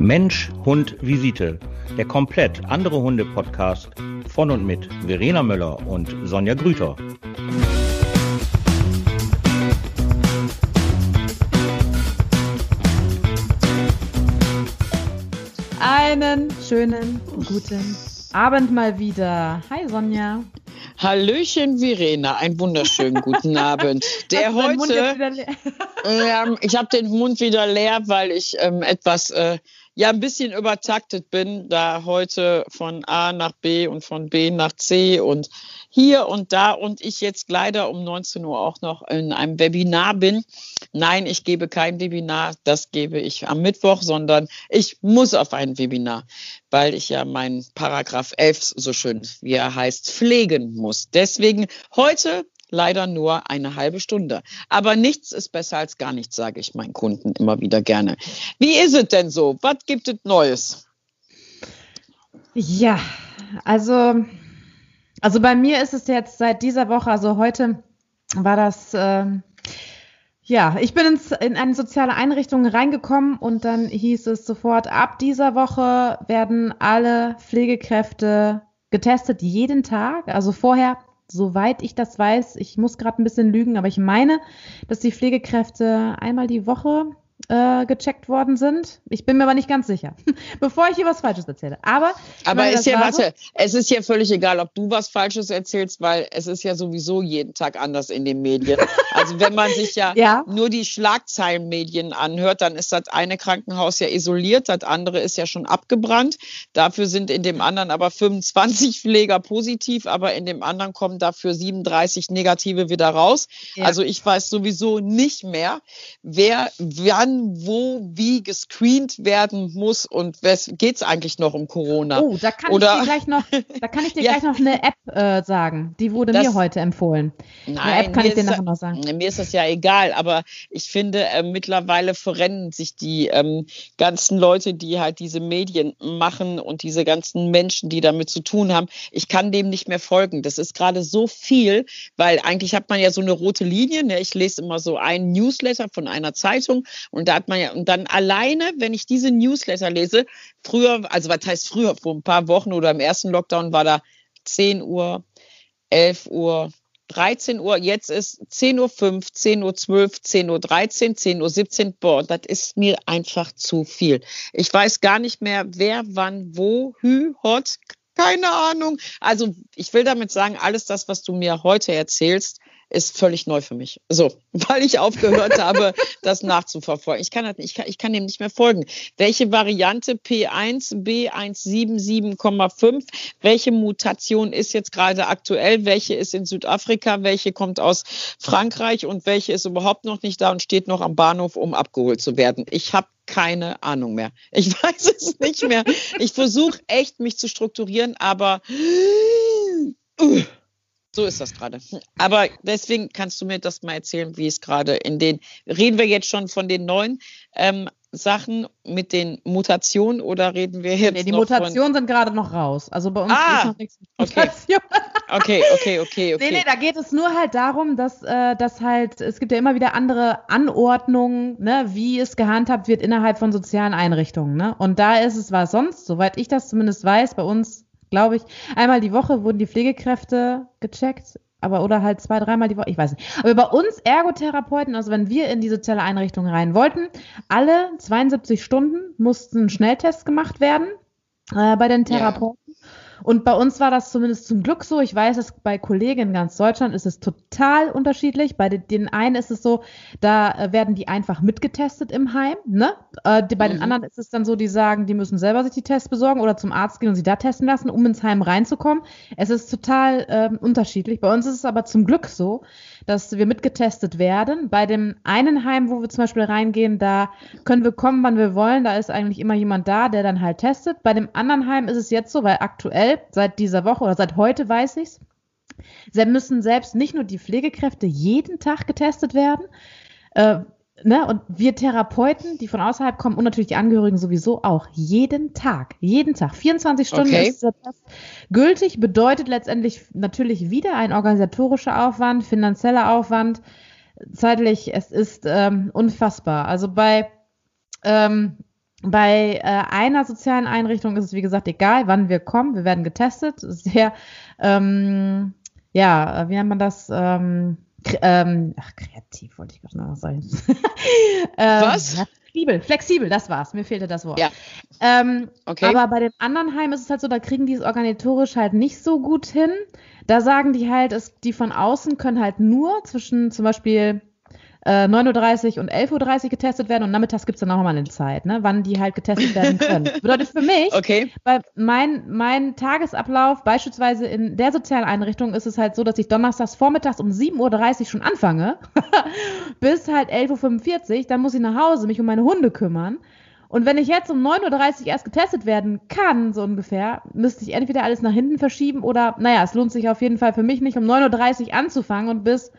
Mensch, Hund, Visite. Der komplett andere Hunde-Podcast von und mit Verena Möller und Sonja Grüter. Einen schönen guten Abend mal wieder. Hi Sonja. Hallöchen Verena, einen wunderschönen guten Abend. Der heute, ähm, ich habe den Mund wieder leer, weil ich ähm, etwas äh, ja ein bisschen übertaktet bin, da heute von A nach B und von B nach C und hier und da und ich jetzt leider um 19 Uhr auch noch in einem Webinar bin. Nein, ich gebe kein Webinar, das gebe ich am Mittwoch, sondern ich muss auf ein Webinar, weil ich ja meinen Paragraph 11 so schön, wie er heißt, pflegen muss. Deswegen heute leider nur eine halbe Stunde. Aber nichts ist besser als gar nichts, sage ich meinen Kunden immer wieder gerne. Wie ist es denn so? Was gibt es Neues? Ja, also, also bei mir ist es jetzt seit dieser Woche, also heute war das, äh, ja, ich bin ins, in eine soziale Einrichtung reingekommen und dann hieß es sofort, ab dieser Woche werden alle Pflegekräfte getestet, jeden Tag. Also vorher soweit ich das weiß, ich muss gerade ein bisschen lügen, aber ich meine, dass die Pflegekräfte einmal die Woche äh, gecheckt worden sind. Ich bin mir aber nicht ganz sicher, bevor ich hier was Falsches erzähle. Aber, aber meine, ist ja, warte, so. es ist ja völlig egal, ob du was Falsches erzählst, weil es ist ja sowieso jeden Tag anders in den Medien. Also wenn man sich ja, ja. nur die Schlagzeilenmedien anhört, dann ist das eine Krankenhaus ja isoliert, das andere ist ja schon abgebrannt. Dafür sind in dem anderen aber 25 Pfleger positiv, aber in dem anderen kommen dafür 37 Negative wieder raus. Ja. Also ich weiß sowieso nicht mehr, wer wann wo, wie gescreent werden muss und geht es eigentlich noch um Corona? Oh, da kann Oder, ich dir gleich noch, da kann ich dir ja. gleich noch eine App äh, sagen. Die wurde das, mir heute empfohlen. Nein, eine App kann ich dir nachher noch sagen. Mir ist das ja egal, aber ich finde, äh, mittlerweile verrennen sich die ähm, ganzen Leute, die halt diese Medien machen und diese ganzen Menschen, die damit zu tun haben. Ich kann dem nicht mehr folgen. Das ist gerade so viel, weil eigentlich hat man ja so eine rote Linie. Ne? Ich lese immer so ein Newsletter von einer Zeitung und da hat man ja, und dann alleine, wenn ich diese Newsletter lese, früher, also was heißt früher, vor ein paar Wochen oder im ersten Lockdown war da 10 Uhr, 11 Uhr, 13 Uhr, jetzt ist 10 Uhr 5, 10 Uhr 12, 10 Uhr 13, 10 Uhr 17. Boah, das ist mir einfach zu viel. Ich weiß gar nicht mehr, wer, wann, wo, hü, hot, keine Ahnung. Also ich will damit sagen, alles das, was du mir heute erzählst, ist völlig neu für mich. So, weil ich aufgehört habe, das nachzuverfolgen. Ich kann, nicht, ich, kann, ich kann dem nicht mehr folgen. Welche Variante P1, B177,5, welche Mutation ist jetzt gerade aktuell, welche ist in Südafrika, welche kommt aus Frankreich und welche ist überhaupt noch nicht da und steht noch am Bahnhof, um abgeholt zu werden. Ich habe keine Ahnung mehr. Ich weiß es nicht mehr. Ich versuche echt, mich zu strukturieren, aber uh, so ist das gerade. Aber deswegen kannst du mir das mal erzählen, wie es gerade in den, reden wir jetzt schon von den neuen ähm, Sachen mit den Mutationen oder reden wir jetzt nee, die Mutationen sind gerade noch raus. Also bei uns ah, ist noch nichts mit okay. okay, okay, okay, okay. Nee, nee, da geht es nur halt darum, dass, äh, dass halt, es gibt ja immer wieder andere Anordnungen, ne, wie es gehandhabt wird innerhalb von sozialen Einrichtungen. Ne? Und da ist es was sonst, soweit ich das zumindest weiß, bei uns glaube ich. Einmal die Woche wurden die Pflegekräfte gecheckt, aber oder halt zwei, dreimal die Woche, ich weiß nicht. Aber bei uns Ergotherapeuten, also wenn wir in die soziale Einrichtung rein wollten, alle 72 Stunden mussten Schnelltests gemacht werden äh, bei den Therapeuten. Und bei uns war das zumindest zum Glück so. Ich weiß, dass bei Kollegen in ganz Deutschland ist es total unterschiedlich. Bei den einen ist es so, da äh, werden die einfach mitgetestet im Heim. Ne? Äh, bei mhm. den anderen ist es dann so, die sagen, die müssen selber sich die Tests besorgen oder zum Arzt gehen und sie da testen lassen, um ins Heim reinzukommen. Es ist total äh, unterschiedlich. Bei uns ist es aber zum Glück so, dass wir mitgetestet werden. Bei dem einen Heim, wo wir zum Beispiel reingehen, da können wir kommen, wann wir wollen. Da ist eigentlich immer jemand da, der dann halt testet. Bei dem anderen Heim ist es jetzt so, weil aktuell, seit dieser Woche oder seit heute weiß ich's, müssen selbst nicht nur die Pflegekräfte jeden Tag getestet werden, äh, ne, und wir Therapeuten, die von außerhalb kommen und natürlich die Angehörigen sowieso auch, jeden Tag, jeden Tag, 24 Stunden okay. ist das gültig, bedeutet letztendlich natürlich wieder ein organisatorischer Aufwand, finanzieller Aufwand, zeitlich, es ist ähm, unfassbar. Also bei ähm, bei äh, einer sozialen Einrichtung ist es, wie gesagt, egal, wann wir kommen. Wir werden getestet. Sehr, ähm, ja, wie nennt man das? Ähm, ähm, ach, kreativ wollte ich gerade noch sagen. ähm, Was? Flexibel, flexibel, das war's. Mir fehlte das Wort. Ja. Ähm, okay. Aber bei den anderen Heimen ist es halt so, da kriegen die es organisatorisch halt nicht so gut hin. Da sagen die halt, es, die von außen können halt nur zwischen zum Beispiel äh, 9.30 Uhr und 11.30 Uhr getestet werden und nachmittags gibt es dann auch mal eine Zeit, ne, wann die halt getestet werden können. Bedeutet für mich, okay. weil mein, mein Tagesablauf beispielsweise in der sozialen Einrichtung ist es halt so, dass ich donnerstags vormittags um 7.30 Uhr schon anfange, bis halt 11.45 Uhr, dann muss ich nach Hause mich um meine Hunde kümmern und wenn ich jetzt um 9.30 Uhr erst getestet werden kann, so ungefähr, müsste ich entweder alles nach hinten verschieben oder, naja, es lohnt sich auf jeden Fall für mich nicht, um 9.30 Uhr anzufangen und bis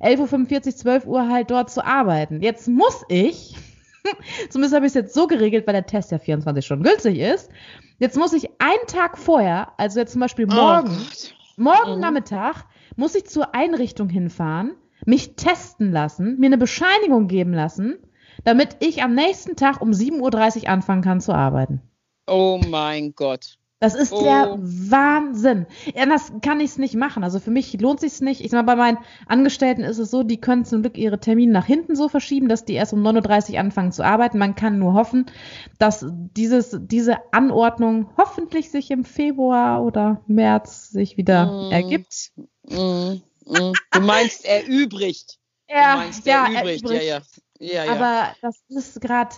11.45 Uhr, 12 Uhr halt dort zu arbeiten. Jetzt muss ich, zumindest habe ich es jetzt so geregelt, weil der Test ja 24 Stunden gültig ist, jetzt muss ich einen Tag vorher, also jetzt zum Beispiel morgen, oh morgen mhm. Nachmittag, muss ich zur Einrichtung hinfahren, mich testen lassen, mir eine Bescheinigung geben lassen damit ich am nächsten Tag um 7.30 Uhr anfangen kann zu arbeiten. Oh mein Gott. Das ist oh. der Wahnsinn. Anders kann ich es nicht machen. Also für mich lohnt sich nicht. Ich sag mal, bei meinen Angestellten ist es so, die können zum Glück ihre Termine nach hinten so verschieben, dass die erst um 9.30 Uhr anfangen zu arbeiten. Man kann nur hoffen, dass dieses, diese Anordnung hoffentlich sich im Februar oder März sich wieder mm. ergibt. Mm. Mm. Du meinst erübrigt. Ja, du meinst ja, erübrigt. Ja, ja. Ja, ja. Aber das ist gerade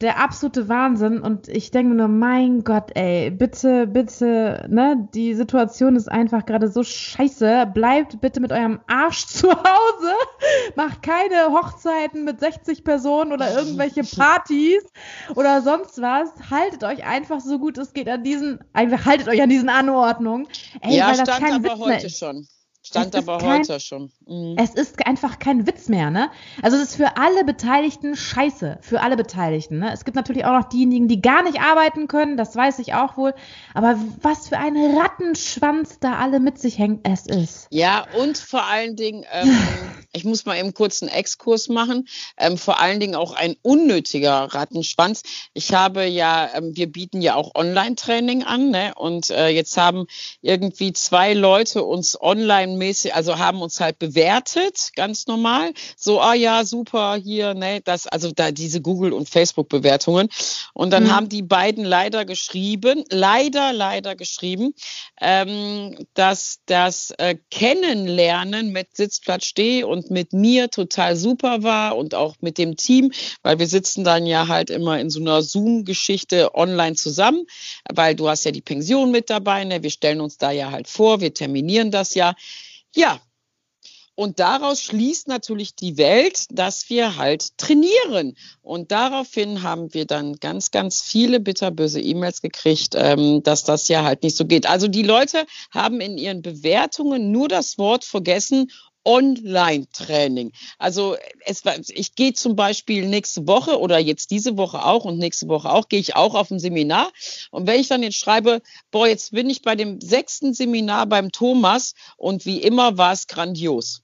der absolute Wahnsinn und ich denke nur, mein Gott, ey, bitte, bitte, ne, die Situation ist einfach gerade so scheiße. Bleibt bitte mit eurem Arsch zu Hause. Macht keine Hochzeiten mit 60 Personen oder irgendwelche Partys oder sonst was. Haltet euch einfach so gut es geht an diesen, einfach haltet euch an diesen Anordnungen. Ey, ja, weil das stand kein aber Witz heute schon. Stand aber kein, heute schon. Mhm. Es ist einfach kein Witz mehr, ne? Also es ist für alle Beteiligten scheiße. Für alle Beteiligten, ne? Es gibt natürlich auch noch diejenigen, die gar nicht arbeiten können, das weiß ich auch wohl. Aber was für ein Rattenschwanz da alle mit sich hängt, es ist. Ja, und vor allen Dingen, ähm, ich muss mal eben kurz einen Exkurs machen, ähm, vor allen Dingen auch ein unnötiger Rattenschwanz. Ich habe ja, ähm, wir bieten ja auch Online-Training an, ne? Und äh, jetzt haben irgendwie zwei Leute uns online mäßig, also haben uns halt bewertet, ganz normal. So, ah ja, super, hier, ne, das, also da diese Google- und Facebook-Bewertungen. Und dann mhm. haben die beiden leider geschrieben, leider, leider geschrieben, ähm, dass das äh, Kennenlernen mit Sitzplatz steh und mit mir total super war und auch mit dem Team, weil wir sitzen dann ja halt immer in so einer Zoom-Geschichte online zusammen, weil du hast ja die Pension mit dabei, ne? wir stellen uns da ja halt vor, wir terminieren das ja. Ja, und daraus schließt natürlich die Welt, dass wir halt trainieren. Und daraufhin haben wir dann ganz, ganz viele bitterböse E-Mails gekriegt, ähm, dass das ja halt nicht so geht. Also die Leute haben in ihren Bewertungen nur das Wort vergessen Online-Training. Also es, ich gehe zum Beispiel nächste Woche oder jetzt diese Woche auch und nächste Woche auch, gehe ich auch auf ein Seminar. Und wenn ich dann jetzt schreibe, boah, jetzt bin ich bei dem sechsten Seminar beim Thomas und wie immer war es grandios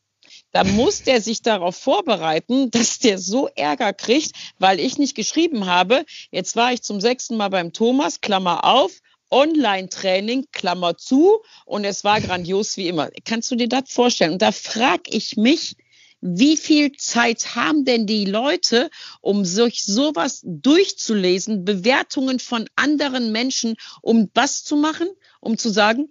dann muss der sich darauf vorbereiten, dass der so Ärger kriegt, weil ich nicht geschrieben habe. Jetzt war ich zum sechsten Mal beim Thomas, Klammer auf, Online-Training, Klammer zu, und es war grandios wie immer. Kannst du dir das vorstellen? Und da frage ich mich, wie viel Zeit haben denn die Leute, um sich sowas durchzulesen, Bewertungen von anderen Menschen, um was zu machen? Um zu sagen,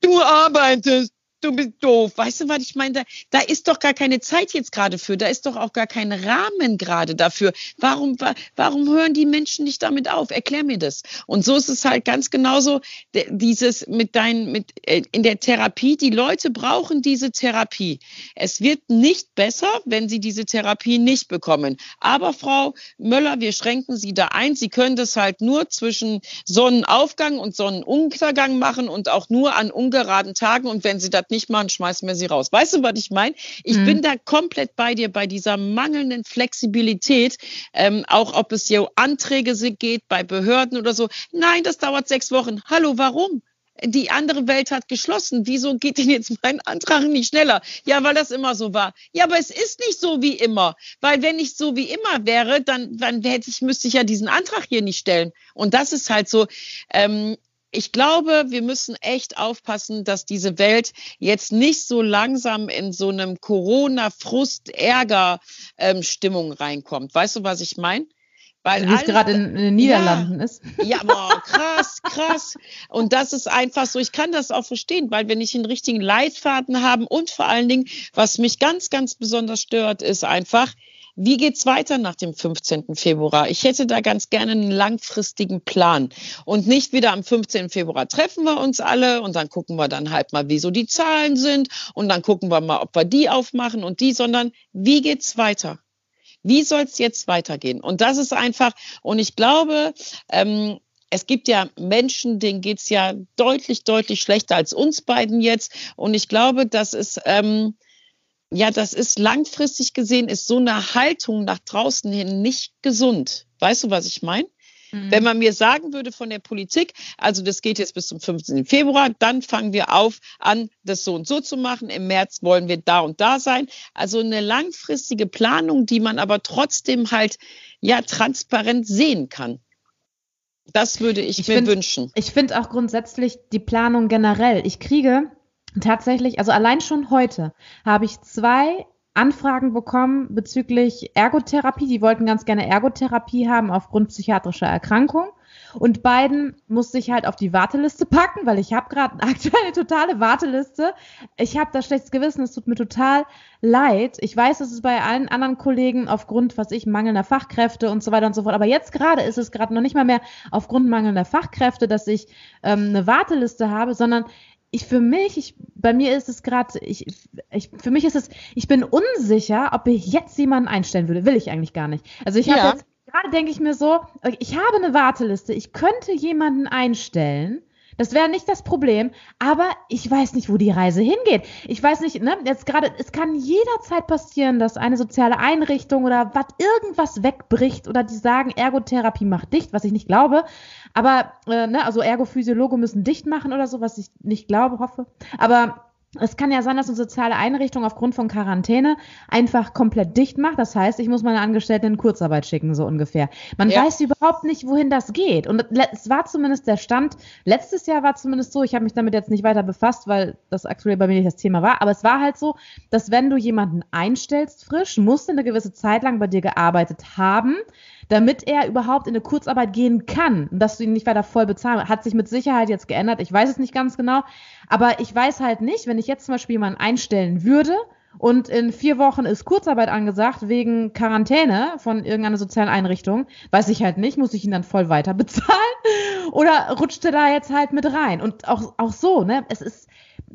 du arbeitest, du bist doof. Weißt du, was ich meine? Da, da ist doch gar keine Zeit jetzt gerade für. Da ist doch auch gar kein Rahmen gerade dafür. Warum, warum hören die Menschen nicht damit auf? Erklär mir das. Und so ist es halt ganz genauso, dieses mit deinen, mit, äh, in der Therapie. Die Leute brauchen diese Therapie. Es wird nicht besser, wenn sie diese Therapie nicht bekommen. Aber Frau Möller, wir schränken Sie da ein. Sie können das halt nur zwischen Sonnenaufgang und Sonnenuntergang machen und auch nur an ungeraden Tagen. Und wenn Sie das nicht machen, schmeißen wir sie raus. Weißt du, was ich meine? Ich mhm. bin da komplett bei dir bei dieser mangelnden Flexibilität, ähm, auch ob es hier Anträge geht bei Behörden oder so. Nein, das dauert sechs Wochen. Hallo, warum? die andere Welt hat geschlossen. Wieso geht denn jetzt mein Antrag nicht schneller? Ja, weil das immer so war. Ja, aber es ist nicht so wie immer. Weil wenn ich so wie immer wäre, dann, dann hätte ich, müsste ich ja diesen Antrag hier nicht stellen. Und das ist halt so. Ähm, ich glaube, wir müssen echt aufpassen, dass diese Welt jetzt nicht so langsam in so einem Corona-Frust-Ärger-Stimmung ähm, reinkommt. Weißt du, was ich meine? Weil wie es gerade in, in, den Niederlanden ja, ist. Ja, boah, krass, krass. Und das ist einfach so, ich kann das auch verstehen, weil wir nicht einen richtigen Leitfaden haben und vor allen Dingen, was mich ganz, ganz besonders stört, ist einfach, wie geht's weiter nach dem 15. Februar? Ich hätte da ganz gerne einen langfristigen Plan und nicht wieder am 15. Februar treffen wir uns alle und dann gucken wir dann halt mal, wieso die Zahlen sind und dann gucken wir mal, ob wir die aufmachen und die, sondern wie geht's weiter? Wie soll es jetzt weitergehen? Und das ist einfach, und ich glaube, ähm, es gibt ja Menschen, denen geht's ja deutlich, deutlich schlechter als uns beiden jetzt. Und ich glaube, das ist, ähm, ja, das ist langfristig gesehen, ist so eine Haltung nach draußen hin nicht gesund. Weißt du, was ich meine? Mhm. Wenn man mir sagen würde von der Politik, also das geht jetzt bis zum 15. Februar, dann fangen wir auf an, das so und so zu machen. Im März wollen wir da und da sein. Also eine langfristige Planung, die man aber trotzdem halt ja transparent sehen kann. Das würde ich, ich mir find, wünschen. Ich finde auch grundsätzlich die Planung generell. Ich kriege tatsächlich, also allein schon heute habe ich zwei Anfragen bekommen bezüglich Ergotherapie. Die wollten ganz gerne Ergotherapie haben aufgrund psychiatrischer Erkrankung. Und beiden musste ich halt auf die Warteliste packen, weil ich habe gerade aktuell eine totale Warteliste. Ich habe da schlechtes Gewissen, es tut mir total leid. Ich weiß, es ist bei allen anderen Kollegen aufgrund, was ich, mangelnder Fachkräfte und so weiter und so fort. Aber jetzt gerade ist es gerade noch nicht mal mehr aufgrund mangelnder Fachkräfte, dass ich ähm, eine Warteliste habe, sondern ich für mich, ich, bei mir ist es gerade, ich, ich, für mich ist es, ich bin unsicher, ob ich jetzt jemanden einstellen würde. Will ich eigentlich gar nicht. Also ich habe ja. jetzt, gerade denke ich mir so, ich habe eine Warteliste, ich könnte jemanden einstellen das wäre nicht das Problem, aber ich weiß nicht, wo die Reise hingeht. Ich weiß nicht, ne, jetzt gerade, es kann jederzeit passieren, dass eine soziale Einrichtung oder was irgendwas wegbricht oder die sagen, Ergotherapie macht dicht, was ich nicht glaube. Aber, äh, ne, also Ergophysiologe müssen dicht machen oder so, was ich nicht glaube, hoffe. Aber es kann ja sein, dass eine soziale Einrichtung aufgrund von Quarantäne einfach komplett dicht macht. Das heißt, ich muss meine Angestellten in Kurzarbeit schicken, so ungefähr. Man ja. weiß überhaupt nicht, wohin das geht. Und es war zumindest der Stand, letztes Jahr war zumindest so, ich habe mich damit jetzt nicht weiter befasst, weil das aktuell bei mir nicht das Thema war, aber es war halt so, dass wenn du jemanden einstellst frisch, musst du eine gewisse Zeit lang bei dir gearbeitet haben, damit er überhaupt in eine Kurzarbeit gehen kann dass du ihn nicht weiter voll bezahlen. Hat sich mit Sicherheit jetzt geändert. Ich weiß es nicht ganz genau. Aber ich weiß halt nicht, wenn ich jetzt zum Beispiel jemanden einstellen würde und in vier Wochen ist Kurzarbeit angesagt wegen Quarantäne von irgendeiner sozialen Einrichtung, weiß ich halt nicht, muss ich ihn dann voll weiter bezahlen oder rutscht er da jetzt halt mit rein? Und auch, auch so, ne? Es ist,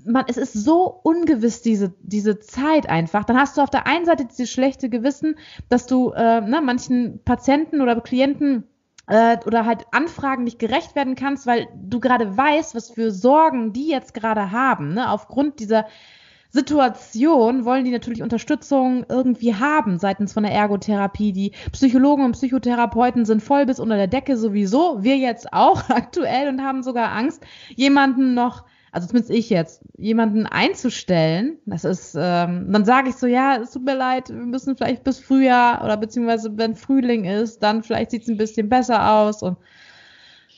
man, es ist so ungewiss, diese, diese Zeit einfach. Dann hast du auf der einen Seite dieses schlechte Gewissen, dass du äh, ne, manchen Patienten oder Klienten äh, oder halt Anfragen nicht gerecht werden kannst, weil du gerade weißt, was für Sorgen die jetzt gerade haben. Ne? Aufgrund dieser Situation wollen die natürlich Unterstützung irgendwie haben seitens von der Ergotherapie. Die Psychologen und Psychotherapeuten sind voll bis unter der Decke sowieso. Wir jetzt auch aktuell und haben sogar Angst, jemanden noch also zumindest ich jetzt, jemanden einzustellen, das ist, ähm, dann sage ich so, ja, es tut mir leid, wir müssen vielleicht bis Frühjahr oder beziehungsweise wenn Frühling ist, dann vielleicht sieht es ein bisschen besser aus und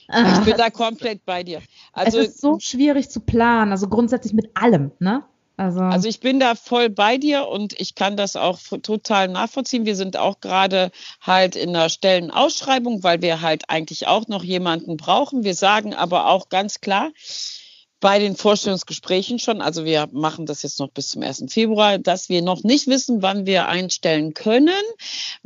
äh, ich bin da komplett bei dir. Also, es ist so schwierig zu planen, also grundsätzlich mit allem, ne? Also, also ich bin da voll bei dir und ich kann das auch total nachvollziehen. Wir sind auch gerade halt in der Stellenausschreibung, weil wir halt eigentlich auch noch jemanden brauchen. Wir sagen aber auch ganz klar, bei den Vorstellungsgesprächen schon, also wir machen das jetzt noch bis zum 1. Februar, dass wir noch nicht wissen, wann wir einstellen können,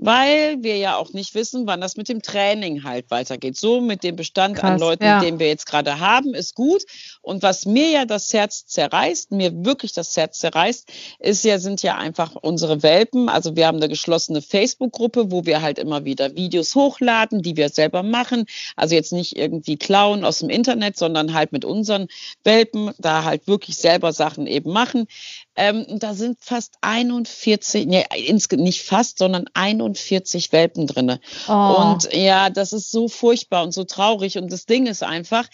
weil wir ja auch nicht wissen, wann das mit dem Training halt weitergeht. So mit dem Bestand Krass, an Leuten, ja. den wir jetzt gerade haben, ist gut. Und was mir ja das Herz zerreißt, mir wirklich das Herz zerreißt, ist ja, sind ja einfach unsere Welpen. Also wir haben eine geschlossene Facebook-Gruppe, wo wir halt immer wieder Videos hochladen, die wir selber machen. Also jetzt nicht irgendwie klauen aus dem Internet, sondern halt mit unseren Welpen da halt wirklich selber Sachen eben machen. Ähm, da sind fast 41, nee, nicht fast, sondern 41 Welpen drinne. Oh. Und ja, das ist so furchtbar und so traurig. Und das Ding ist einfach,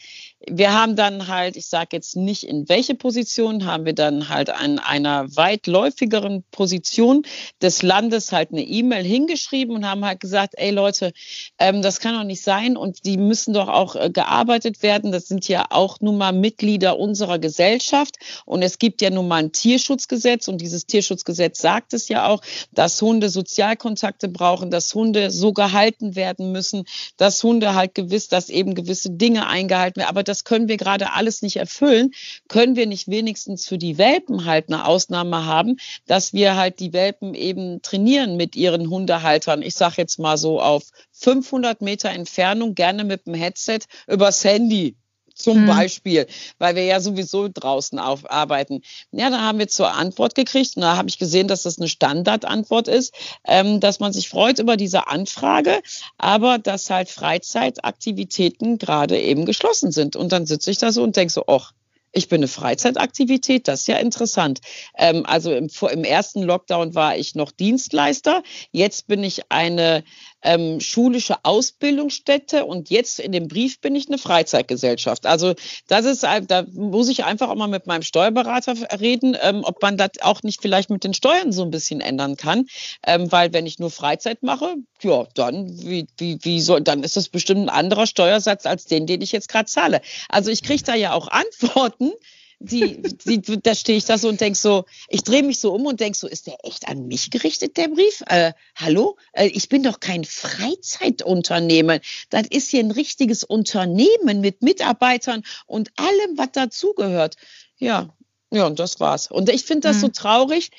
wir haben dann halt, ich sage jetzt nicht in welche Position, haben wir dann halt an einer weitläufigeren Position des Landes halt eine E-Mail hingeschrieben und haben halt gesagt, ey Leute, ähm, das kann doch nicht sein und die müssen doch auch äh, gearbeitet werden. Das sind ja auch nun mal Mitglieder unserer Gesellschaft und es gibt ja nun mal ein Tierschutzgesetz und dieses Tierschutzgesetz sagt es ja auch, dass Hunde Sozialkontakte brauchen, dass Hunde so gehalten werden müssen, dass Hunde halt gewiss, dass eben gewisse Dinge eingehalten werden. Aber das können wir gerade alles nicht erfüllen, können wir nicht wenigstens für die Welpen halt eine Ausnahme haben, dass wir halt die Welpen eben trainieren mit ihren Hundehaltern. Ich sage jetzt mal so auf 500 Meter Entfernung, gerne mit dem Headset übers Handy zum hm. Beispiel, weil wir ja sowieso draußen aufarbeiten. Ja, da haben wir zur Antwort gekriegt und da habe ich gesehen, dass das eine Standardantwort ist, ähm, dass man sich freut über diese Anfrage, aber dass halt Freizeitaktivitäten gerade eben geschlossen sind. Und dann sitze ich da so und denke so, ach, ich bin eine Freizeitaktivität, das ist ja interessant. Ähm, also im, im ersten Lockdown war ich noch Dienstleister, jetzt bin ich eine ähm, schulische Ausbildungsstätte und jetzt in dem Brief bin ich eine Freizeitgesellschaft. Also das ist, da muss ich einfach auch mal mit meinem Steuerberater reden, ähm, ob man das auch nicht vielleicht mit den Steuern so ein bisschen ändern kann, ähm, weil wenn ich nur Freizeit mache, ja, dann wie, wie, wie soll, dann ist das bestimmt ein anderer Steuersatz als den, den ich jetzt gerade zahle. Also ich kriege da ja auch Antworten die, die, da stehe ich da so und denk so, ich drehe mich so um und denk so, ist der echt an mich gerichtet, der Brief? Äh, hallo? Äh, ich bin doch kein Freizeitunternehmen. Das ist hier ein richtiges Unternehmen mit Mitarbeitern und allem, was dazugehört. Ja, ja, und das war's. Und ich finde das mhm. so traurig,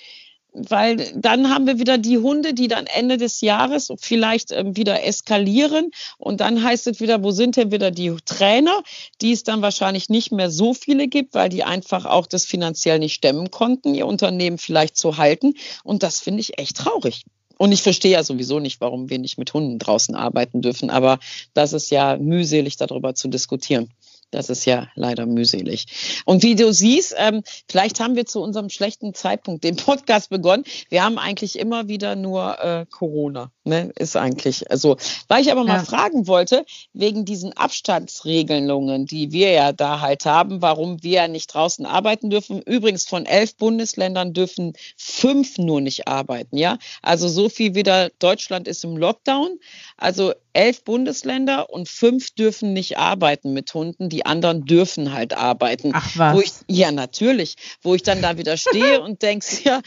weil dann haben wir wieder die Hunde, die dann Ende des Jahres vielleicht ähm, wieder eskalieren und dann heißt es wieder, wo sind denn wieder die Trainer, die es dann wahrscheinlich nicht mehr so viele gibt, weil die einfach auch das finanziell nicht stemmen konnten, ihr Unternehmen vielleicht zu halten und das finde ich echt traurig. Und ich verstehe ja sowieso nicht, warum wir nicht mit Hunden draußen arbeiten dürfen, aber das ist ja mühselig darüber zu diskutieren. Das ist ja leider mühselig. Und wie du siehst, ähm, vielleicht haben wir zu unserem schlechten Zeitpunkt den Podcast begonnen. Wir haben eigentlich immer wieder nur äh, Corona. Ne? Ist eigentlich also. Weil ich aber mal ja. fragen wollte, wegen diesen Abstandsregelungen, die wir ja da halt haben, warum wir ja nicht draußen arbeiten dürfen. Übrigens von elf Bundesländern dürfen fünf nur nicht arbeiten. Ja, also so viel wieder Deutschland ist im Lockdown. Also elf Bundesländer und fünf dürfen nicht arbeiten mit Hunden. Die anderen dürfen halt arbeiten. Ach was? Wo ich, ja, natürlich. Wo ich dann da wieder stehe und denke, ja,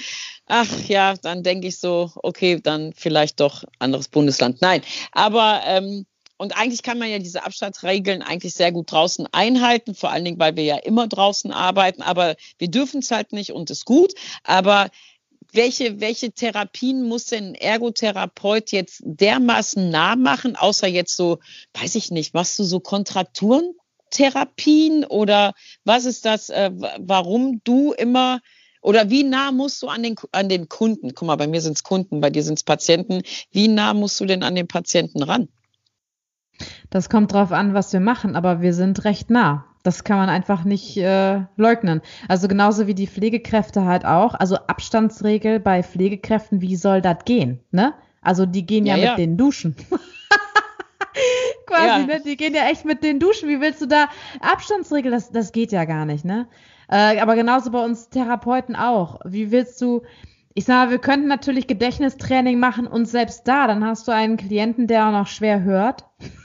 ach ja, dann denke ich so, okay, dann vielleicht doch anderes Bundesland. Nein, aber ähm, und eigentlich kann man ja diese Abstandsregeln eigentlich sehr gut draußen einhalten, vor allen Dingen, weil wir ja immer draußen arbeiten, aber wir dürfen es halt nicht und ist gut. Aber welche, welche Therapien muss denn ein Ergotherapeut jetzt dermaßen nah machen, außer jetzt so, weiß ich nicht, machst du so Kontrakturentherapien oder was ist das, äh, warum du immer oder wie nah musst du an den, an den Kunden? Guck mal, bei mir sind es Kunden, bei dir sind es Patienten. Wie nah musst du denn an den Patienten ran? Das kommt drauf an, was wir machen, aber wir sind recht nah. Das kann man einfach nicht äh, leugnen. Also genauso wie die Pflegekräfte halt auch. Also Abstandsregel bei Pflegekräften, wie soll das gehen? Ne? Also die gehen ja, ja mit ja. den Duschen. Quasi, ja. ne? Die gehen ja echt mit den Duschen. Wie willst du da Abstandsregel? Das, das geht ja gar nicht, ne? Äh, aber genauso bei uns Therapeuten auch. Wie willst du, ich sag mal, wir könnten natürlich Gedächtnistraining machen und selbst da, dann hast du einen Klienten, der auch noch schwer hört.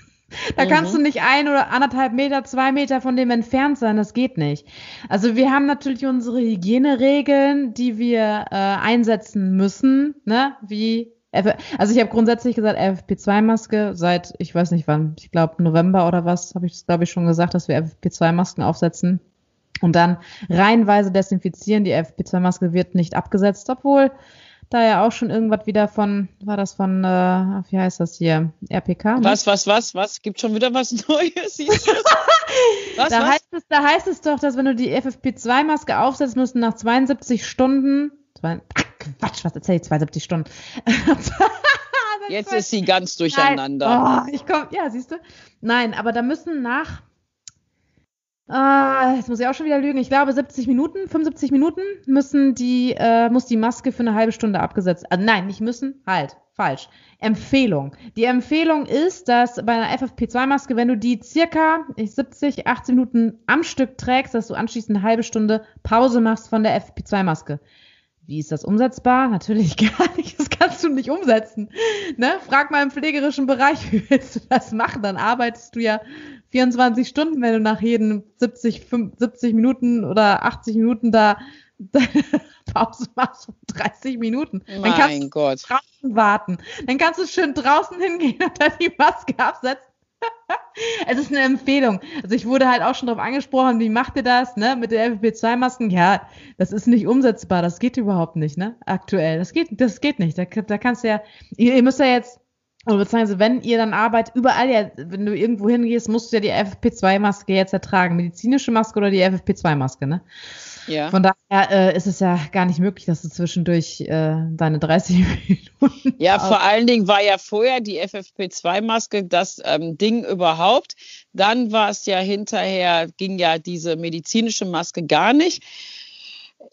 Da mhm. kannst du nicht ein oder anderthalb Meter, zwei Meter von dem entfernt sein. Das geht nicht. Also wir haben natürlich unsere Hygieneregeln, die wir äh, einsetzen müssen, ne? Wie also ich habe grundsätzlich gesagt, FFP2-Maske seit, ich weiß nicht wann, ich glaube November oder was, habe ich glaube ich schon gesagt, dass wir FFP2-Masken aufsetzen und dann reihenweise desinfizieren. Die FFP2-Maske wird nicht abgesetzt, obwohl da ja auch schon irgendwas wieder von, war das von, äh, wie heißt das hier, RPK? Ne? Was, was, was, was? Gibt schon wieder was Neues? was, da, was? Heißt es, da heißt es doch, dass wenn du die FFP2-Maske aufsetzt, musst du nach 72 Stunden, zwei, ach, Quatsch, was erzähl ich, 72 Stunden. Jetzt ist sie ganz durcheinander. Nein. Oh, ich komm, ja, siehst du? Nein, aber da müssen nach Ah, jetzt muss ich auch schon wieder lügen. Ich glaube, 70 Minuten, 75 Minuten müssen die, äh, muss die Maske für eine halbe Stunde abgesetzt. Also nein, nicht müssen, halt, falsch. Empfehlung. Die Empfehlung ist, dass bei einer FFP2-Maske, wenn du die circa 70, 80 Minuten am Stück trägst, dass du anschließend eine halbe Stunde Pause machst von der FFP2-Maske. Wie ist das umsetzbar? Natürlich gar nicht. Das kannst du nicht umsetzen. Ne? Frag mal im pflegerischen Bereich, wie willst du das machen? Dann arbeitest du ja 24 Stunden, wenn du nach jeden 70, 70 Minuten oder 80 Minuten da Pause machst von 30 Minuten. Dann mein kannst du Gott. draußen warten. Dann kannst du schön draußen hingehen und dann die Maske absetzen. es ist eine Empfehlung. Also ich wurde halt auch schon darauf angesprochen, wie macht ihr das, ne, mit den FFP2-Masken? Ja, das ist nicht umsetzbar, das geht überhaupt nicht, ne, aktuell. Das geht, das geht nicht. Da, da kannst du ja, ihr, ihr müsst ja jetzt oder beziehungsweise, wenn ihr dann arbeitet, überall ja, wenn du irgendwo hingehst, musst du ja die FFP2-Maske jetzt ertragen. Medizinische Maske oder die FFP2-Maske, ne? Ja. Von daher äh, ist es ja gar nicht möglich, dass du zwischendurch äh, deine 30 Minuten. Ja, vor allen Dingen war ja vorher die FFP2-Maske das ähm, Ding überhaupt. Dann war es ja hinterher, ging ja diese medizinische Maske gar nicht.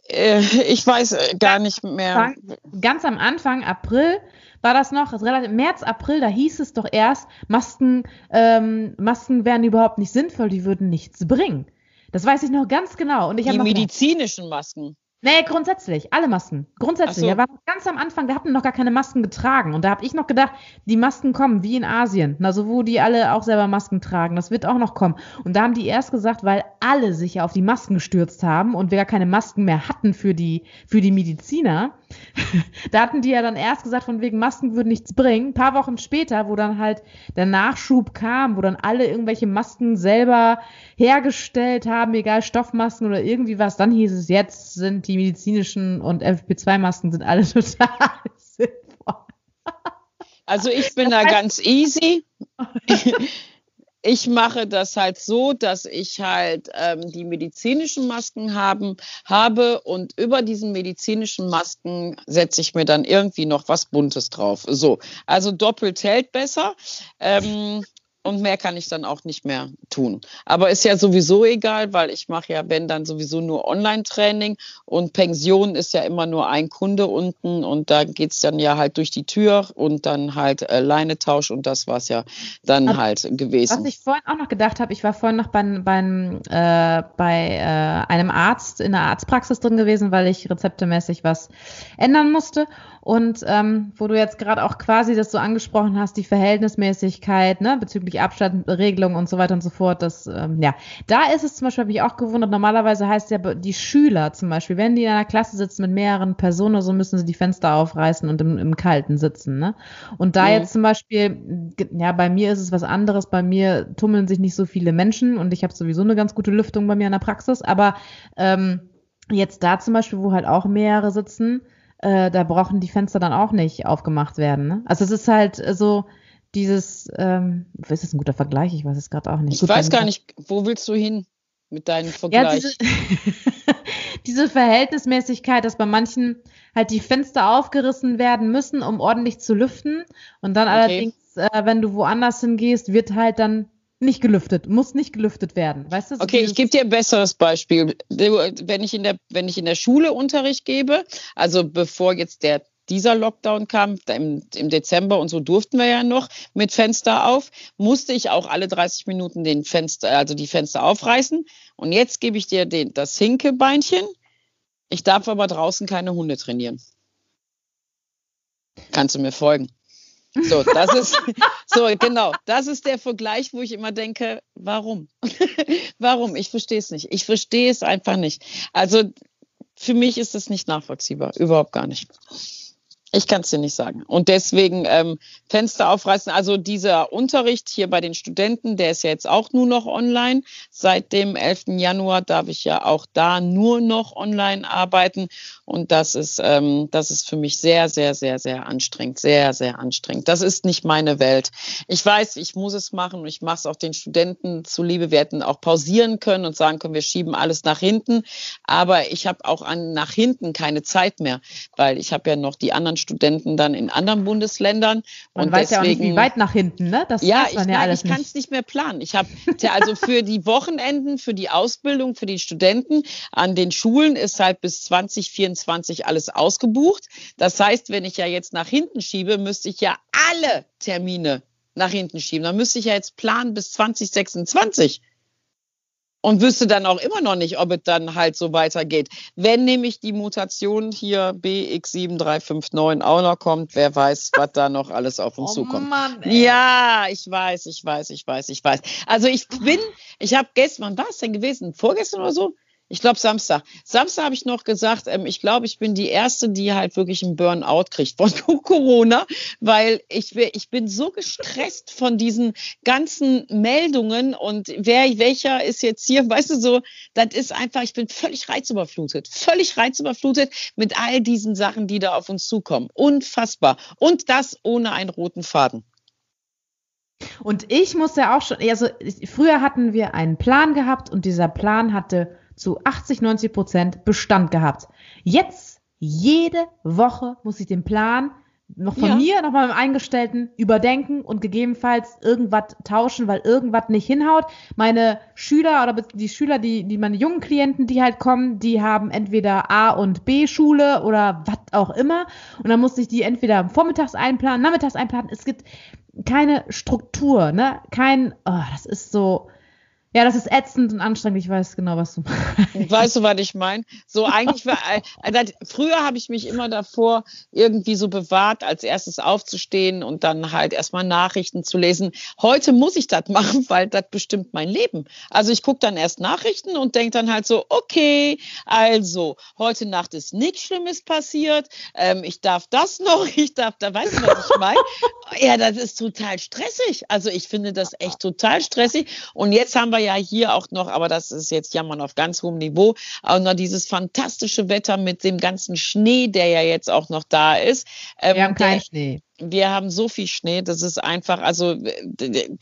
Äh, ich weiß äh, gar nicht mehr. Ganz am Anfang, April, war das noch, also relativ, März, April, da hieß es doch erst, Masken, ähm, Masken wären überhaupt nicht sinnvoll, die würden nichts bringen. Das weiß ich noch ganz genau. Und ich die medizinischen Masken. Nee, grundsätzlich, alle Masken. Grundsätzlich. So. Er war ganz am Anfang, wir hatten noch gar keine Masken getragen. Und da habe ich noch gedacht, die Masken kommen, wie in Asien. Also wo die alle auch selber Masken tragen. Das wird auch noch kommen. Und da haben die erst gesagt, weil alle sich ja auf die Masken gestürzt haben und wir gar keine Masken mehr hatten für die, für die Mediziner. da hatten die ja dann erst gesagt, von wegen Masken würden nichts bringen. Ein paar Wochen später, wo dann halt der Nachschub kam, wo dann alle irgendwelche Masken selber hergestellt haben, egal Stoffmasken oder irgendwie was, dann hieß es, jetzt sind die medizinischen und FP2-Masken sind alle total sinnvoll. Also ich bin das heißt, da ganz easy. ich mache das halt so, dass ich halt ähm, die medizinischen Masken haben, habe und über diesen medizinischen Masken setze ich mir dann irgendwie noch was Buntes drauf. So, also doppelt hält besser. Ähm, und mehr kann ich dann auch nicht mehr tun. Aber ist ja sowieso egal, weil ich mache ja, wenn dann sowieso nur Online-Training und Pension ist ja immer nur ein Kunde unten und da geht's dann ja halt durch die Tür und dann halt äh, Leinetausch und das war's ja dann Aber halt gewesen. Was ich vorhin auch noch gedacht habe, ich war vorhin noch bei, bei, äh, bei äh, einem Arzt in der Arztpraxis drin gewesen, weil ich rezeptemäßig was ändern musste und ähm, wo du jetzt gerade auch quasi das so angesprochen hast, die Verhältnismäßigkeit, ne, bezüglich Abstandregelung und so weiter und so fort, das, ähm, ja, da ist es zum Beispiel, habe ich auch gewundert, normalerweise heißt ja, die Schüler zum Beispiel, wenn die in einer Klasse sitzen mit mehreren Personen, so müssen sie die Fenster aufreißen und im, im Kalten sitzen, ne? Und da mhm. jetzt zum Beispiel, ja, bei mir ist es was anderes, bei mir tummeln sich nicht so viele Menschen und ich habe sowieso eine ganz gute Lüftung bei mir in der Praxis, aber ähm, jetzt da zum Beispiel, wo halt auch mehrere sitzen, äh, da brauchen die Fenster dann auch nicht aufgemacht werden. Ne? Also es ist halt so dieses, ähm, ist das ein guter Vergleich? Ich weiß es gerade auch nicht. Ich Gut, weiß gar nicht, wo willst du hin mit deinem Vergleich? Ja, diese, diese Verhältnismäßigkeit, dass bei manchen halt die Fenster aufgerissen werden müssen, um ordentlich zu lüften. Und dann okay. allerdings, äh, wenn du woanders hingehst, wird halt dann nicht gelüftet, muss nicht gelüftet werden. Weißt du? So okay, ich gebe dir ein besseres Beispiel. Wenn ich in der, wenn ich in der Schule Unterricht gebe, also bevor jetzt der dieser Lockdown kam, im, im, Dezember und so durften wir ja noch mit Fenster auf, musste ich auch alle 30 Minuten den Fenster, also die Fenster aufreißen. Und jetzt gebe ich dir den, das Hinkebeinchen. Ich darf aber draußen keine Hunde trainieren. Kannst du mir folgen? So, das ist, so, genau, das ist der Vergleich, wo ich immer denke, warum? warum? Ich verstehe es nicht. Ich verstehe es einfach nicht. Also, für mich ist es nicht nachvollziehbar, überhaupt gar nicht. Ich kann es dir nicht sagen. Und deswegen ähm, Fenster aufreißen. Also dieser Unterricht hier bei den Studenten, der ist ja jetzt auch nur noch online. Seit dem 11. Januar darf ich ja auch da nur noch online arbeiten. Und das ist, ähm, das ist für mich sehr, sehr, sehr, sehr anstrengend. Sehr, sehr anstrengend. Das ist nicht meine Welt. Ich weiß, ich muss es machen und ich mache es auch den Studenten zuliebe. Wir hätten auch pausieren können und sagen können, wir schieben alles nach hinten. Aber ich habe auch an nach hinten keine Zeit mehr, weil ich habe ja noch die anderen Studenten dann in anderen Bundesländern. Man und weiß deswegen, ja auch nicht, wie weit nach hinten, ne? Das ja, ich, ja ich kann es nicht mehr planen. Ich habe also für die Wochenenden, für die Ausbildung, für die Studenten an den Schulen ist halt bis 2024 alles ausgebucht. Das heißt, wenn ich ja jetzt nach hinten schiebe, müsste ich ja alle Termine nach hinten schieben. Dann müsste ich ja jetzt planen bis 2026 und wüsste dann auch immer noch nicht, ob es dann halt so weitergeht. Wenn nämlich die Mutation hier BX7359 auch noch kommt, wer weiß, was da noch alles auf uns oh zukommt. Mann, ja, ich weiß, ich weiß, ich weiß, ich weiß. Also ich bin, ich habe gestern, wann war es denn gewesen? Vorgestern oder so? Ich glaube Samstag. Samstag habe ich noch gesagt, ähm, ich glaube, ich bin die Erste, die halt wirklich einen Burnout kriegt von Corona, weil ich, ich bin so gestresst von diesen ganzen Meldungen und wer welcher ist jetzt hier, weißt du so, das ist einfach, ich bin völlig reizüberflutet, völlig reizüberflutet mit all diesen Sachen, die da auf uns zukommen. Unfassbar. Und das ohne einen roten Faden. Und ich muss ja auch schon, also früher hatten wir einen Plan gehabt und dieser Plan hatte zu 80, 90 Prozent Bestand gehabt. Jetzt, jede Woche muss ich den Plan noch von ja. mir, noch mal im Eingestellten überdenken und gegebenenfalls irgendwas tauschen, weil irgendwas nicht hinhaut. Meine Schüler oder die Schüler, die, die meine jungen Klienten, die halt kommen, die haben entweder A und B Schule oder was auch immer. Und dann muss ich die entweder vormittags einplanen, nachmittags einplanen. Es gibt keine Struktur, ne? Kein, oh, das ist so, ja, das ist ätzend und anstrengend. Ich weiß genau, was du meinst. Weißt du, was ich meine? So eigentlich war, also früher habe ich mich immer davor irgendwie so bewahrt, als erstes aufzustehen und dann halt erstmal Nachrichten zu lesen. Heute muss ich das machen, weil das bestimmt mein Leben. Also ich gucke dann erst Nachrichten und denke dann halt so, okay, also heute Nacht ist nichts Schlimmes passiert. Ähm, ich darf das noch, ich darf da, weißt du, was ich meine? Ja, das ist total stressig. Also ich finde das echt total stressig. Und jetzt haben wir ja hier auch noch, aber das ist jetzt Jammern auf ganz hohem Niveau, auch noch dieses fantastische Wetter mit dem ganzen Schnee, der ja jetzt auch noch da ist. Ähm, Wir haben keinen Schnee wir haben so viel Schnee, das ist einfach, also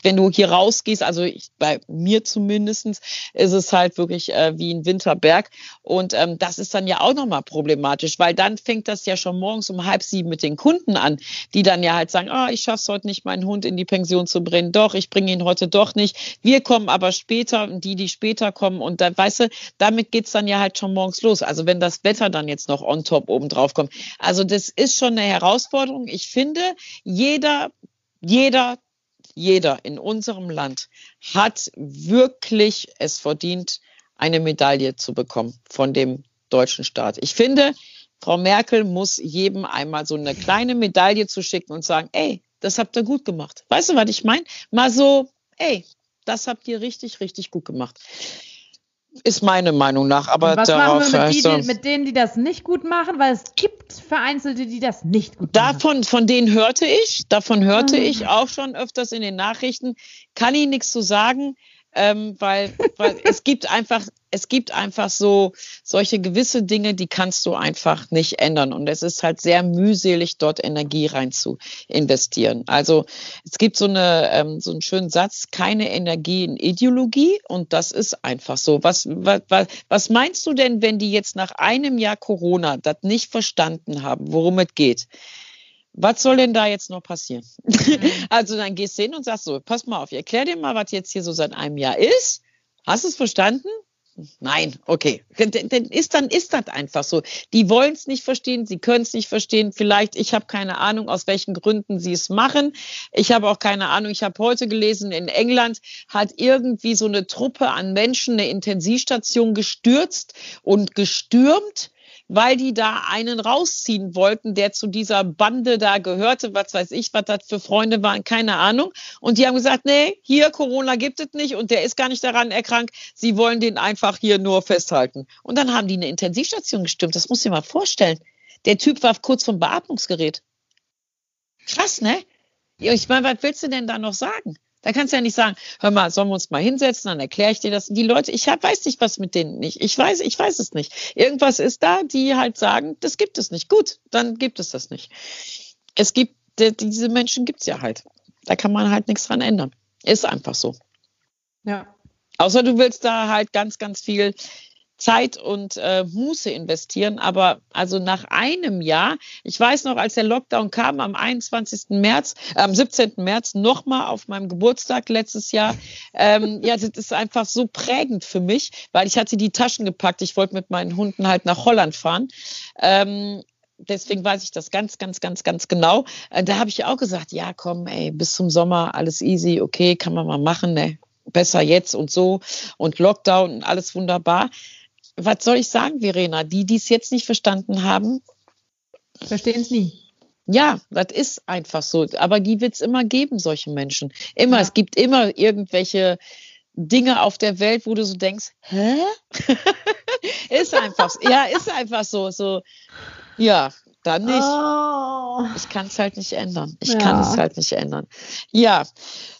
wenn du hier rausgehst, also ich, bei mir zumindestens, ist es halt wirklich äh, wie ein Winterberg. Und ähm, das ist dann ja auch nochmal problematisch, weil dann fängt das ja schon morgens um halb sieben mit den Kunden an, die dann ja halt sagen, ah, oh, ich schaff's heute nicht, meinen Hund in die Pension zu bringen. Doch, ich bringe ihn heute doch nicht. Wir kommen aber später, die, die später kommen. Und dann, weißt du, damit geht's dann ja halt schon morgens los. Also wenn das Wetter dann jetzt noch on top oben drauf kommt. Also das ist schon eine Herausforderung. Ich finde, jeder, jeder, jeder in unserem Land hat wirklich es verdient, eine Medaille zu bekommen von dem deutschen Staat. Ich finde, Frau Merkel muss jedem einmal so eine kleine Medaille zu schicken und sagen, ey, das habt ihr gut gemacht. Weißt du, was ich meine? Mal so, ey, das habt ihr richtig, richtig gut gemacht. Ist meine Meinung nach. Aber Und was darauf, machen wir mit, die, mit, denen, die das nicht gut machen? Weil es gibt Vereinzelte, die das nicht gut machen. Davon, von denen hörte ich, davon hörte ah. ich auch schon öfters in den Nachrichten. Kann ich nichts zu sagen ähm, weil, weil es gibt einfach, es gibt einfach so solche gewisse Dinge, die kannst du einfach nicht ändern. Und es ist halt sehr mühselig, dort Energie rein zu investieren. Also es gibt so, eine, ähm, so einen schönen Satz, keine Energie in Ideologie. Und das ist einfach so. Was, was, was meinst du denn, wenn die jetzt nach einem Jahr Corona das nicht verstanden haben, worum es geht? Was soll denn da jetzt noch passieren? Mhm. also dann gehst du hin und sagst so, pass mal auf, ich erklär dir mal, was jetzt hier so seit einem Jahr ist. Hast du es verstanden? Nein, okay. Dann ist dann ist das einfach so. Die wollen es nicht verstehen, sie können es nicht verstehen. Vielleicht, ich habe keine Ahnung, aus welchen Gründen sie es machen. Ich habe auch keine Ahnung. Ich habe heute gelesen, in England hat irgendwie so eine Truppe an Menschen eine Intensivstation gestürzt und gestürmt weil die da einen rausziehen wollten, der zu dieser Bande da gehörte, was weiß ich, was das für Freunde waren, keine Ahnung. Und die haben gesagt, nee, hier Corona gibt es nicht und der ist gar nicht daran erkrankt. Sie wollen den einfach hier nur festhalten. Und dann haben die eine Intensivstation gestimmt. Das muss ich dir mal vorstellen. Der Typ war kurz vom Beatmungsgerät. Krass, ne? Ich meine, was willst du denn da noch sagen? Da kannst du ja nicht sagen, hör mal, sollen wir uns mal hinsetzen, dann erkläre ich dir das. Die Leute, ich hab, weiß nicht, was mit denen nicht. Ich weiß, ich weiß es nicht. Irgendwas ist da, die halt sagen, das gibt es nicht. Gut, dann gibt es das nicht. Es gibt, diese Menschen gibt es ja halt. Da kann man halt nichts dran ändern. Ist einfach so. Ja. Außer du willst da halt ganz, ganz viel Zeit und äh, Muße investieren. Aber also nach einem Jahr, ich weiß noch, als der Lockdown kam am 21. März, äh, am 17. März, nochmal auf meinem Geburtstag letztes Jahr, ähm, ja, das ist einfach so prägend für mich, weil ich hatte die Taschen gepackt. Ich wollte mit meinen Hunden halt nach Holland fahren. Ähm, deswegen weiß ich das ganz, ganz, ganz, ganz genau. Äh, da habe ich auch gesagt, ja, komm, ey, bis zum Sommer alles easy, okay, kann man mal machen, ne? Besser jetzt und so und Lockdown und alles wunderbar was soll ich sagen, Verena? Die, die es jetzt nicht verstanden haben, verstehen es nie. Ja, das ist einfach so. Aber die wird es immer geben, solche Menschen. Immer. Ja. Es gibt immer irgendwelche Dinge auf der Welt, wo du so denkst, hä? ist einfach, ja, ist einfach so, so, ja, dann nicht. Oh. Ich kann es halt nicht ändern. Ich ja. kann es halt nicht ändern. Ja,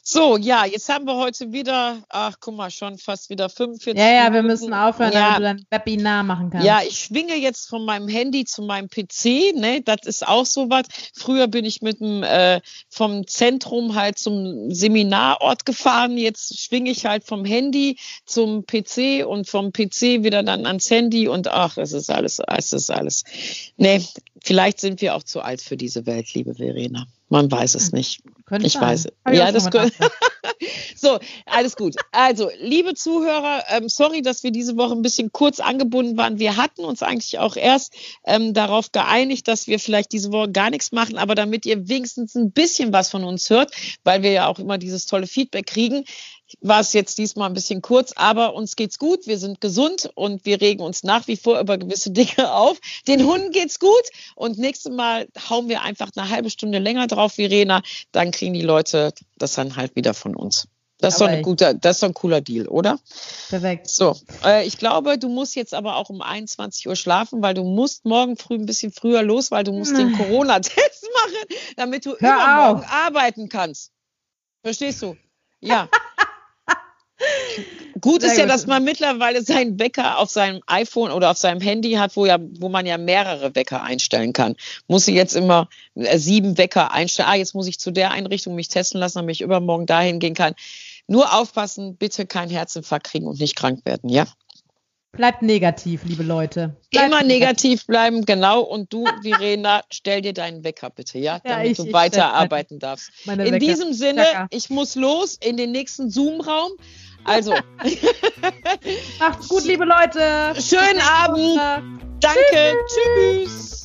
so, ja, jetzt haben wir heute wieder, ach guck mal, schon fast wieder 45 Ja, ja, wir müssen aufhören, ja. damit du dein Webinar machen kannst. Ja, ich schwinge jetzt von meinem Handy zu meinem PC, ne, das ist auch so was. Früher bin ich mit dem, äh, vom Zentrum halt zum Seminarort gefahren, jetzt schwinge ich halt vom Handy zum PC und vom PC wieder dann ans Handy und ach, es ist alles, es ist alles. Ne, vielleicht sind wir auch zu alt für diese Welt, liebe Verena. Man weiß es hm. nicht. Könnte ich sein. weiß. Hab ja, das könnte. so, alles gut. Also, liebe Zuhörer, ähm, sorry, dass wir diese Woche ein bisschen kurz angebunden waren. Wir hatten uns eigentlich auch erst ähm, darauf geeinigt, dass wir vielleicht diese Woche gar nichts machen, aber damit ihr wenigstens ein bisschen was von uns hört, weil wir ja auch immer dieses tolle Feedback kriegen, war es jetzt diesmal ein bisschen kurz, aber uns geht's gut, wir sind gesund und wir regen uns nach wie vor über gewisse Dinge auf. Den Hunden geht's gut und nächstes Mal hauen wir einfach eine halbe Stunde länger drauf, Verena, dann kriegen die Leute das dann halt wieder von uns. Das ist, doch ein guter, das ist doch ein cooler Deal, oder? Perfekt. So, äh, ich glaube, du musst jetzt aber auch um 21 Uhr schlafen, weil du musst morgen früh ein bisschen früher los, weil du musst den Corona-Test machen, damit du Hör übermorgen auf. arbeiten kannst. Verstehst du? Ja. Gut Sehr ist ja, gut. dass man mittlerweile seinen Wecker auf seinem iPhone oder auf seinem Handy hat, wo ja, wo man ja mehrere Wecker einstellen kann. Muss ich jetzt immer äh, sieben Wecker einstellen. Ah, jetzt muss ich zu der Einrichtung mich testen lassen, damit ich übermorgen dahin gehen kann. Nur aufpassen, bitte keinen Herzinfarkt kriegen und nicht krank werden, ja? Bleibt negativ, liebe Leute. Bleibt Immer negativ bleiben, genau. Und du, Verena, stell dir deinen Wecker bitte, ja, damit ja, ich, du weiterarbeiten darfst. In Wecker. diesem Sinne, ich muss los in den nächsten Zoom-Raum. Also. Macht's gut, liebe Leute. Schönen Abend. Danke. Tschüss. Tschüss.